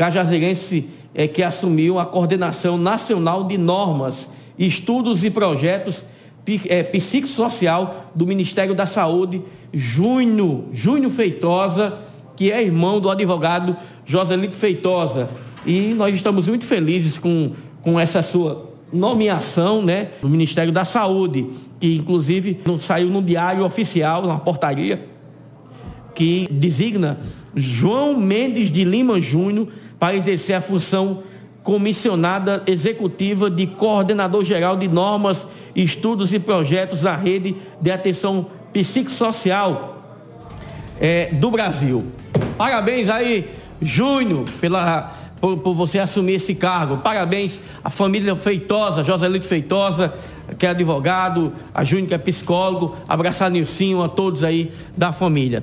cajazeirense é, que assumiu a coordenação nacional de normas, estudos e projetos é, psicossocial do Ministério da Saúde, Júnior, Júnior Feitosa, que é irmão do advogado Joselito Feitosa. E nós estamos muito felizes com, com essa sua nomeação né, do Ministério da Saúde, que inclusive saiu no diário oficial, na portaria, que designa João Mendes de Lima Júnior para exercer a função comissionada executiva de coordenador geral de normas, estudos e projetos da rede de atenção psicossocial é, do Brasil. Parabéns aí, Júnior, pela, por, por, você assumir esse cargo. Parabéns à família Feitosa, Joselito Feitosa, que é advogado, a Júnior, que é psicólogo. Abraçar Nilcinho, a todos aí da família.